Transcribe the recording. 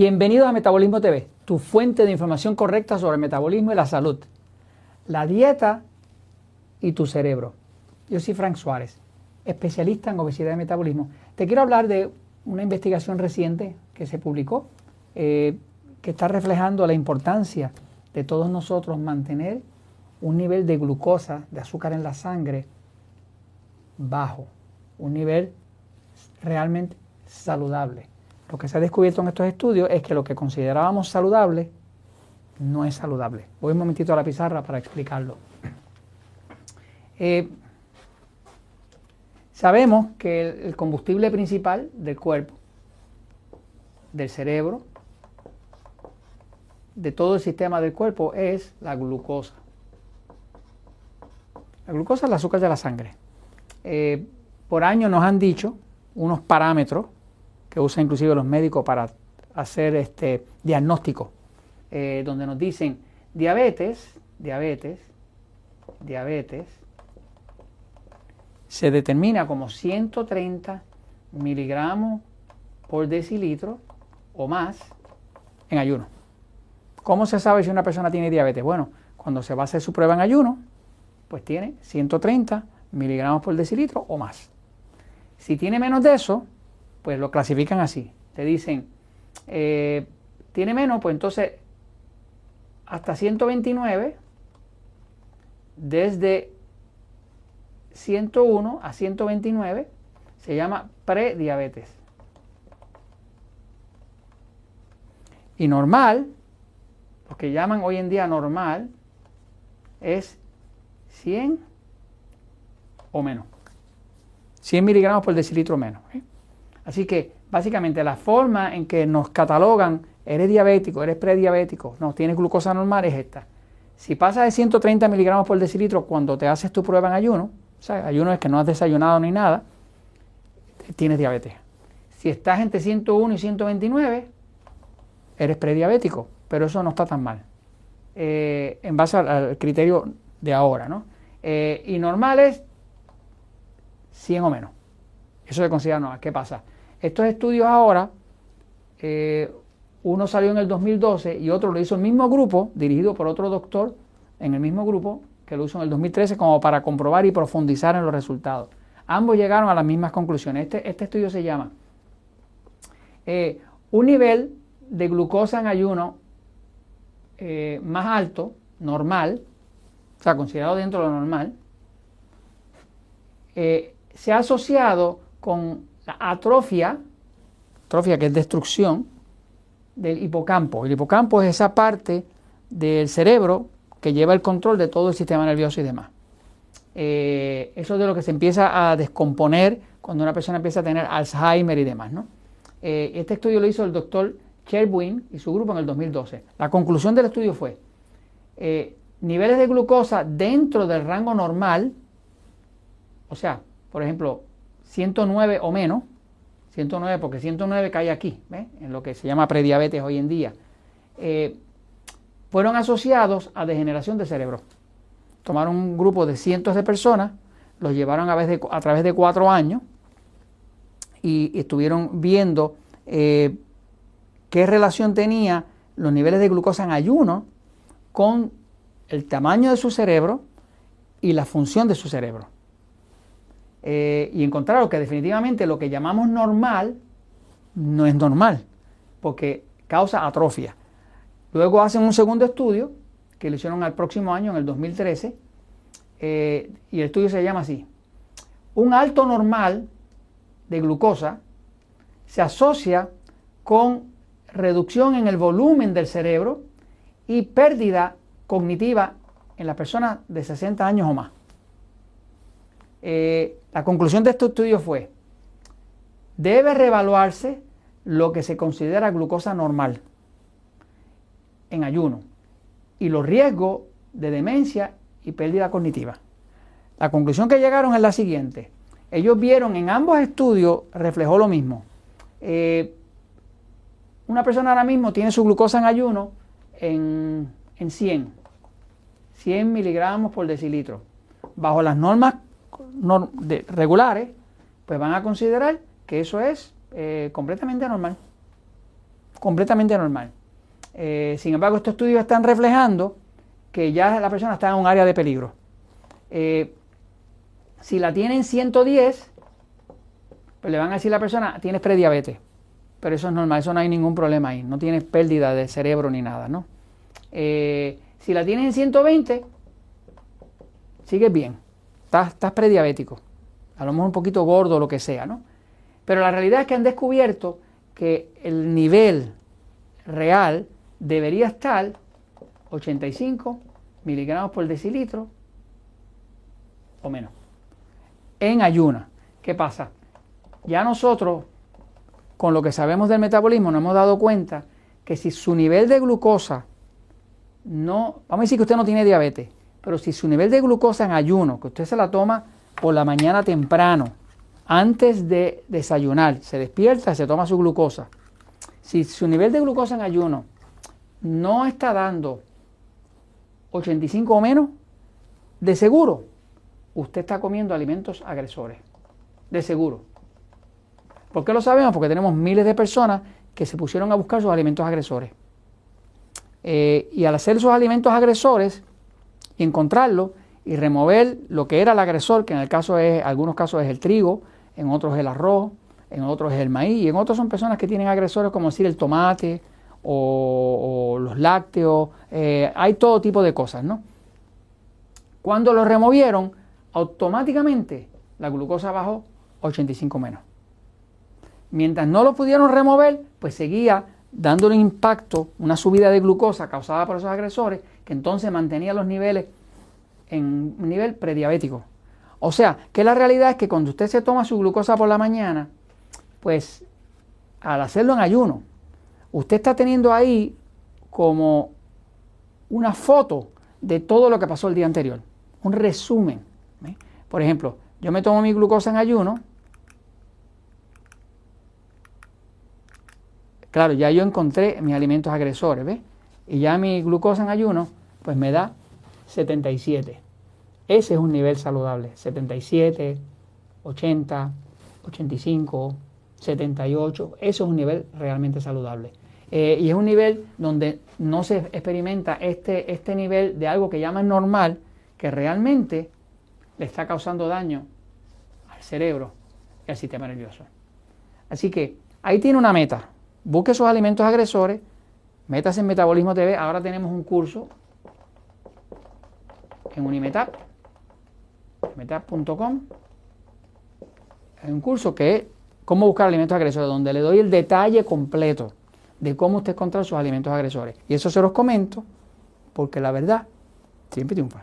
Bienvenidos a Metabolismo TV, tu fuente de información correcta sobre el metabolismo y la salud, la dieta y tu cerebro. Yo soy Frank Suárez, especialista en obesidad y metabolismo. Te quiero hablar de una investigación reciente que se publicó, eh, que está reflejando la importancia de todos nosotros mantener un nivel de glucosa, de azúcar en la sangre, bajo, un nivel realmente saludable. Lo que se ha descubierto en estos estudios es que lo que considerábamos saludable no es saludable. Voy un momentito a la pizarra para explicarlo. Eh, sabemos que el combustible principal del cuerpo, del cerebro, de todo el sistema del cuerpo es la glucosa. La glucosa es el azúcar de la sangre. Eh, por año nos han dicho unos parámetros que usan inclusive los médicos para hacer este diagnóstico, eh, donde nos dicen diabetes, diabetes, diabetes, se determina como 130 miligramos por decilitro o más en ayuno. ¿Cómo se sabe si una persona tiene diabetes? Bueno, cuando se va a hacer su prueba en ayuno, pues tiene 130 miligramos por decilitro o más. Si tiene menos de eso, pues lo clasifican así. Te dicen, eh, tiene menos, pues entonces hasta 129, desde 101 a 129, se llama prediabetes. Y normal, lo que llaman hoy en día normal, es 100 o menos. 100 miligramos por decilitro menos. ¿eh? Así que básicamente la forma en que nos catalogan, eres diabético, eres prediabético, no, tienes glucosa normal, es esta. Si pasa de 130 miligramos por decilitro cuando te haces tu prueba en ayuno, o sea, ayuno es que no has desayunado ni nada, tienes diabetes. Si estás entre 101 y 129, eres prediabético, pero eso no está tan mal. Eh, en base al, criterio de ahora, ¿no? Eh, y normal es 100 o menos. Eso se considera normal. ¿Qué pasa? Estos estudios ahora, eh, uno salió en el 2012 y otro lo hizo el mismo grupo, dirigido por otro doctor en el mismo grupo, que lo hizo en el 2013 como para comprobar y profundizar en los resultados. Ambos llegaron a las mismas conclusiones. Este, este estudio se llama eh, un nivel de glucosa en ayuno eh, más alto, normal, o sea, considerado dentro de lo normal, se ha asociado con la atrofia, atrofia que es destrucción del hipocampo. El hipocampo es esa parte del cerebro que lleva el control de todo el sistema nervioso y demás. Eh, eso es de lo que se empieza a descomponer cuando una persona empieza a tener Alzheimer y demás. Eh, este estudio lo hizo el doctor Sherwin y su grupo en el 2012. La conclusión del estudio fue eh, niveles de glucosa dentro del rango normal, o sea, por ejemplo, 109 o menos, 109 porque 109 cae aquí, en lo que se llama prediabetes hoy en día, eh, fueron asociados a degeneración del cerebro. Tomaron un grupo de cientos de personas, los llevaron a, a través de cuatro años y, estuvieron viendo eh, qué relación tenía los niveles de glucosa en ayuno con el tamaño de su cerebro y la función de su cerebro. Eh, y encontraron que definitivamente lo que llamamos normal no es normal, porque causa atrofia. Luego hacen un segundo estudio, que lo hicieron al próximo año, en el 2013, eh, y el estudio se llama así. Un alto normal de glucosa se asocia con reducción en el volumen del cerebro y pérdida cognitiva en las personas de 60 años o más. Eh, la conclusión de este estudio fue, debe reevaluarse lo que se considera glucosa normal en ayuno y los riesgos de demencia y pérdida cognitiva. La conclusión que llegaron es la siguiente. Ellos vieron en ambos estudios, reflejó lo mismo. Eh, una persona ahora mismo tiene su glucosa en ayuno en, en 100, 100 miligramos por decilitro. Bajo las normas regulares, pues van a considerar que eso es eh, completamente normal. completamente normal. Eh, sin embargo, estos estudios están reflejando que ya la persona está en un área de peligro. Eh, si la tienen 110, pues le van a decir a la persona, tienes prediabetes. Pero eso es normal, eso no hay ningún problema ahí, no tienes pérdida de cerebro ni nada, ¿no? Si la tienes en 120, sigues bien, estás, prediabético, a lo mejor un poquito gordo, lo que sea, ¿no? Pero la realidad es que han descubierto que el nivel real debería estar 85 miligramos por decilitro o menos. En ayuna. ¿Qué pasa? Ya nosotros, con lo que sabemos del metabolismo, nos hemos dado cuenta que si su nivel de glucosa no, vamos a decir que usted no tiene diabetes, pero si su nivel de glucosa en ayuno, que usted se la toma por la mañana temprano, antes de desayunar, se despierta, se toma su glucosa. Si su nivel de glucosa en ayuno no está dando 85 o menos, de seguro usted está comiendo alimentos agresores. De seguro. ¿Por qué lo sabemos? Porque tenemos miles de personas que se pusieron a buscar sus alimentos agresores. Eh, y al hacer esos alimentos agresores, encontrarlo y remover lo que era el agresor, que en el caso es, algunos casos es el trigo, en otros el arroz, en otros es el maíz, y en otros son personas que tienen agresores como decir el tomate o, los lácteos, eh, hay todo tipo de cosas, ¿no? Cuando lo removieron, automáticamente la glucosa bajó 85 menos. Mientras no lo pudieron remover, pues seguía dándole impacto, una subida de glucosa causada por esos agresores, que entonces mantenía los niveles en un nivel prediabético. O sea, que la realidad es que cuando usted se toma su glucosa por la mañana, pues al hacerlo en ayuno, usted está teniendo ahí como una foto de todo lo que pasó el día anterior, un resumen. Por ejemplo, yo me tomo mi glucosa en ayuno, Claro, ya yo encontré mis alimentos agresores, ¿ves? Y ya mi glucosa en ayuno, pues me da 77. Ese es un nivel saludable. 77, 80, 85, 78. Eso es un nivel realmente saludable. Eh, y es un nivel donde no se experimenta este, este nivel de algo que llaman normal, que realmente le está causando daño al cerebro y al sistema nervioso. Así que ahí tiene una meta busque esos alimentos agresores, métase en Metabolismo TV. Ahora tenemos un curso en Unimetap, metap.com. Hay un curso que es cómo buscar alimentos agresores, donde le doy el detalle completo de cómo usted encontrar sus alimentos agresores. Y eso se los comento porque la verdad siempre triunfa.